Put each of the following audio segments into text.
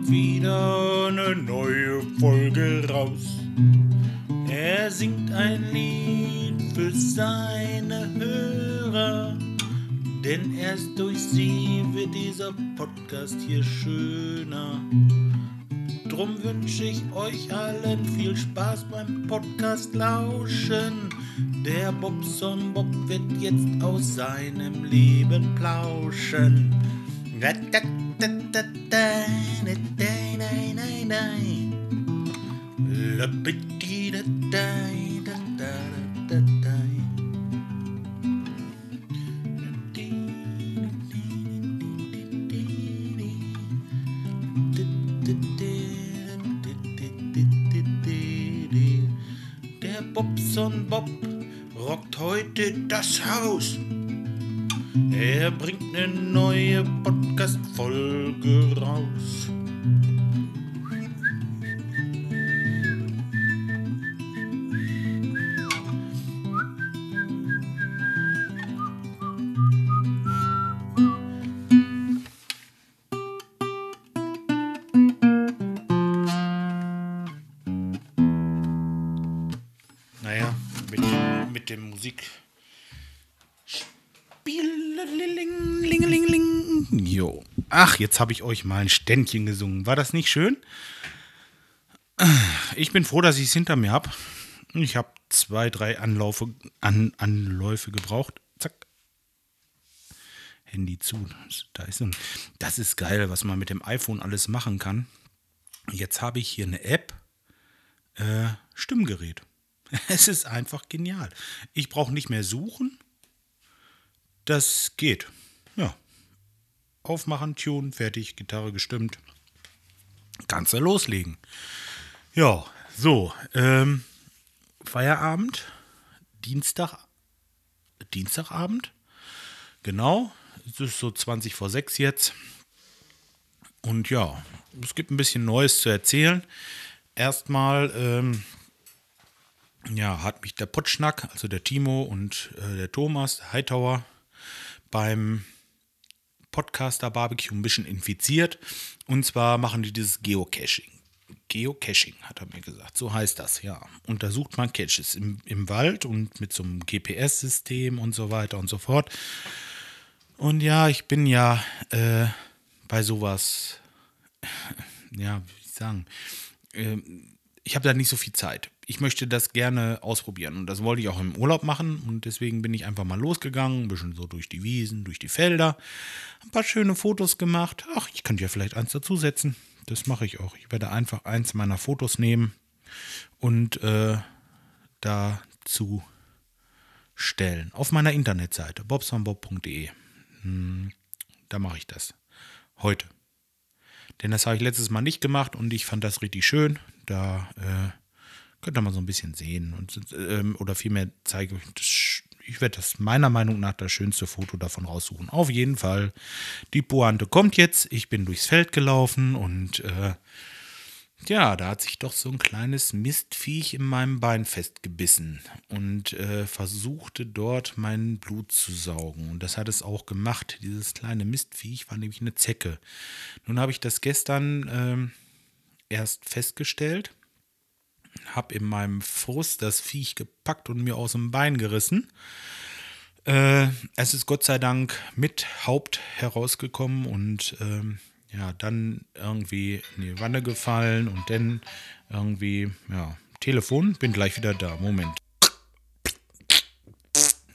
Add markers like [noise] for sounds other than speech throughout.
heute wieder eine neue Folge raus. Er singt ein Lied für seine Hörer, denn erst durch sie wird dieser Podcast hier schöner. Drum wünsche ich euch allen viel Spaß beim Podcast lauschen. Der Bobson Bob wird jetzt aus seinem Leben plauschen. Der Bobson Bob rockt heute das Haus. Er bringt eine neue Podcast-Folge raus. Dem Musik. Jo. Ach, jetzt habe ich euch mal ein Ständchen gesungen. War das nicht schön? Ich bin froh, dass ich es hinter mir habe. Ich habe zwei, drei Anlaufe, An, Anläufe gebraucht. Zack. Handy zu. Da ist ein. Das ist geil, was man mit dem iPhone alles machen kann. Jetzt habe ich hier eine App. Äh, Stimmgerät. [laughs] Es ist einfach genial. Ich brauche nicht mehr suchen. Das geht. Ja. Aufmachen, tun, fertig, Gitarre gestimmt. Kannst du loslegen. Ja, so. Ähm, Feierabend. Dienstag. Dienstagabend. Genau. Es ist so 20 vor 6 jetzt. Und ja, es gibt ein bisschen Neues zu erzählen. Erstmal ähm, ja, hat mich der Potschnack, also der Timo und äh, der Thomas, der Hightower, beim Podcaster Barbecue ein bisschen infiziert. Und zwar machen die dieses Geocaching. Geocaching, hat er mir gesagt. So heißt das, ja. Untersucht man Caches im, im Wald und mit so einem GPS-System und so weiter und so fort. Und ja, ich bin ja äh, bei sowas, [laughs] ja, wie ich sagen, äh, ich habe da nicht so viel Zeit. Ich möchte das gerne ausprobieren und das wollte ich auch im Urlaub machen und deswegen bin ich einfach mal losgegangen, ein bisschen so durch die Wiesen, durch die Felder, ein paar schöne Fotos gemacht. Ach, ich könnte ja vielleicht eins dazusetzen. Das mache ich auch. Ich werde einfach eins meiner Fotos nehmen und äh, dazu stellen. Auf meiner Internetseite bobsonbob.de. Hm, da mache ich das. Heute. Denn das habe ich letztes Mal nicht gemacht und ich fand das richtig schön. Da äh, könnt ihr mal so ein bisschen sehen. Und, ähm, oder vielmehr zeige ich, das, ich werde das meiner Meinung nach das schönste Foto davon raussuchen. Auf jeden Fall. Die Pointe kommt jetzt. Ich bin durchs Feld gelaufen und äh, ja, da hat sich doch so ein kleines Mistviech in meinem Bein festgebissen und äh, versuchte dort mein Blut zu saugen. Und das hat es auch gemacht. Dieses kleine Mistviech war nämlich eine Zecke. Nun habe ich das gestern äh, erst festgestellt, habe in meinem Frust das Viech gepackt und mir aus dem Bein gerissen. Äh, es ist Gott sei Dank mit Haupt herausgekommen und ähm, ja, dann irgendwie in die Wanne gefallen und dann irgendwie, ja, Telefon, bin gleich wieder da. Moment.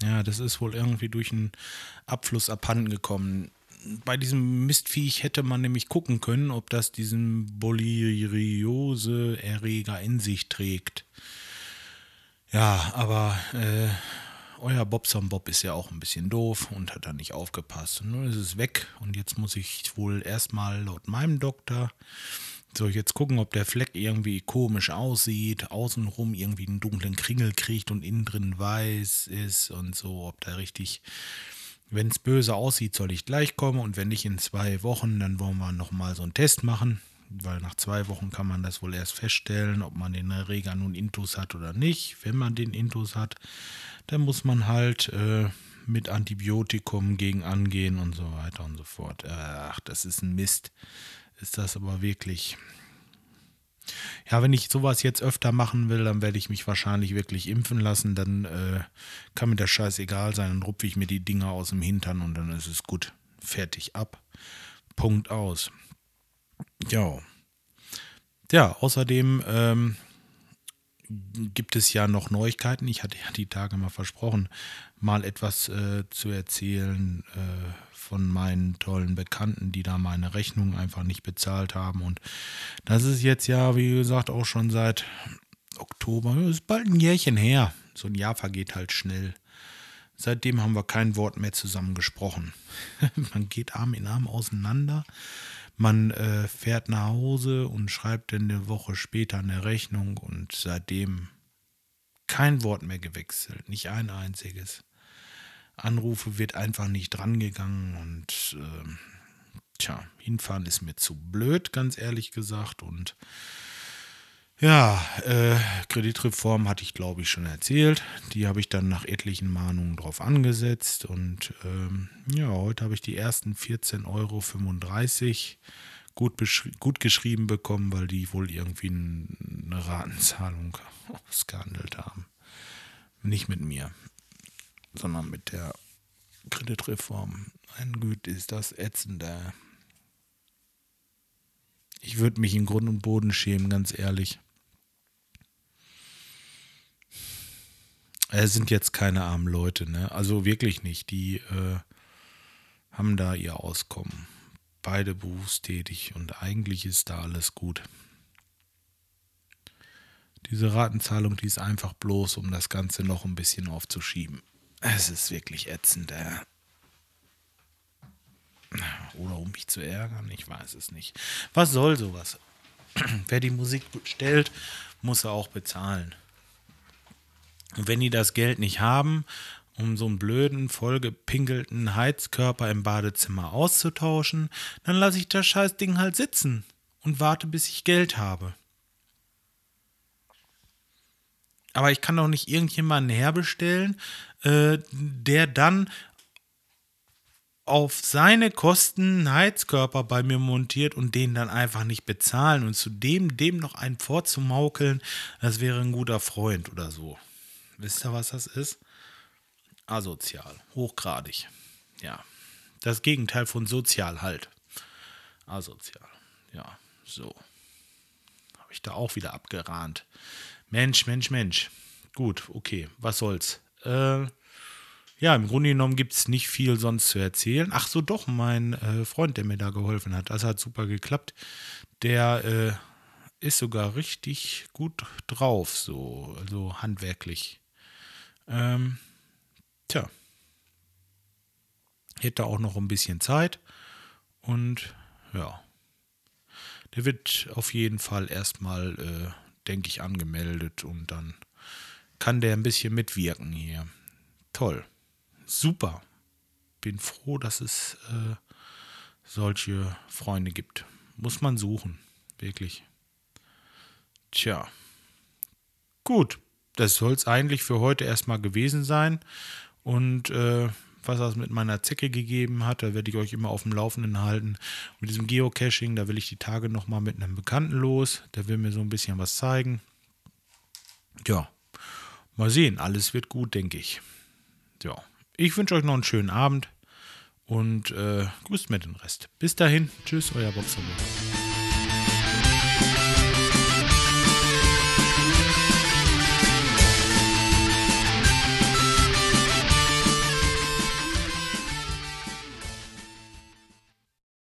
Ja, das ist wohl irgendwie durch einen Abfluss abhanden gekommen. Bei diesem Mistviech hätte man nämlich gucken können, ob das diesen Boleriose-Erreger in sich trägt. Ja, aber äh, euer Bobson Bob ist ja auch ein bisschen doof und hat da nicht aufgepasst. Und nun ist es weg und jetzt muss ich wohl erstmal laut meinem Doktor so jetzt gucken, ob der Fleck irgendwie komisch aussieht, außenrum irgendwie einen dunklen Kringel kriegt und innen drin weiß ist und so, ob da richtig, wenn es böse aussieht, soll ich gleich kommen und wenn nicht in zwei Wochen, dann wollen wir nochmal so einen Test machen, weil nach zwei Wochen kann man das wohl erst feststellen, ob man den Erreger nun Intus hat oder nicht. Wenn man den Intus hat, dann muss man halt äh, mit Antibiotikum gegen angehen und so weiter und so fort. Ach, das ist ein Mist. ist das aber wirklich. Ja, wenn ich sowas jetzt öfter machen will, dann werde ich mich wahrscheinlich wirklich impfen lassen. Dann äh, kann mir der Scheiß egal sein. Dann rupfe ich mir die Dinger aus dem Hintern und dann ist es gut. Fertig ab. Punkt aus. Ja. Ja, außerdem ähm, gibt es ja noch Neuigkeiten. Ich hatte ja die Tage mal versprochen, mal etwas äh, zu erzählen äh, von meinen tollen Bekannten, die da meine Rechnung einfach nicht bezahlt haben. Und das ist jetzt ja, wie gesagt, auch schon seit Oktober. Das ist bald ein Jährchen her. So ein Jahr vergeht halt schnell. Seitdem haben wir kein Wort mehr zusammen gesprochen. [laughs] Man geht Arm in Arm auseinander. Man äh, fährt nach Hause und schreibt dann eine Woche später eine Rechnung und seitdem kein Wort mehr gewechselt, nicht ein einziges. Anrufe wird einfach nicht drangegangen und äh, tja, hinfahren ist mir zu blöd, ganz ehrlich gesagt. Und ja, äh, Kreditreform hatte ich, glaube ich, schon erzählt. Die habe ich dann nach etlichen Mahnungen drauf angesetzt. Und ähm, ja, heute habe ich die ersten 14,35 Euro gut, gut geschrieben bekommen, weil die wohl irgendwie eine Ratenzahlung [laughs] ausgehandelt haben. Nicht mit mir, sondern mit der Kreditreform. Ein Güte ist das ätzender. Ich würde mich in Grund und Boden schämen, ganz ehrlich. Es sind jetzt keine armen Leute, ne? Also wirklich nicht. Die äh, haben da ihr Auskommen. Beide berufstätig und eigentlich ist da alles gut. Diese Ratenzahlung, die ist einfach bloß, um das Ganze noch ein bisschen aufzuschieben. Es ist wirklich ätzend. Äh. Oder um mich zu ärgern, ich weiß es nicht. Was soll sowas? [clears throat] Wer die Musik stellt, muss er auch bezahlen. Und wenn die das Geld nicht haben, um so einen blöden, vollgepinkelten Heizkörper im Badezimmer auszutauschen, dann lasse ich das Scheißding halt sitzen und warte, bis ich Geld habe. Aber ich kann doch nicht irgendjemanden herbestellen, äh, der dann auf seine Kosten einen Heizkörper bei mir montiert und den dann einfach nicht bezahlen und zudem dem noch einen vorzumaukeln, das wäre ein guter Freund oder so. Wisst ihr, was das ist? Asozial, hochgradig. Ja, das Gegenteil von sozial halt. Asozial, ja, so. Habe ich da auch wieder abgerahnt. Mensch, Mensch, Mensch. Gut, okay, was soll's. Äh, ja, im Grunde genommen gibt es nicht viel sonst zu erzählen. Ach so, doch, mein äh, Freund, der mir da geholfen hat, das hat super geklappt. Der äh, ist sogar richtig gut drauf, so, also handwerklich. Ähm, tja. Hätte auch noch ein bisschen Zeit. Und ja. Der wird auf jeden Fall erstmal, äh, denke ich, angemeldet und dann kann der ein bisschen mitwirken hier. Toll. Super. Bin froh, dass es äh, solche Freunde gibt. Muss man suchen. Wirklich. Tja. Gut das soll es eigentlich für heute erstmal gewesen sein. Und äh, was das mit meiner Zecke gegeben hat, da werde ich euch immer auf dem Laufenden halten. Mit diesem Geocaching, da will ich die Tage nochmal mit einem Bekannten los. Der will mir so ein bisschen was zeigen. Ja, mal sehen. Alles wird gut, denke ich. Ja, ich wünsche euch noch einen schönen Abend und äh, grüßt mir den Rest. Bis dahin, tschüss, euer Boxer.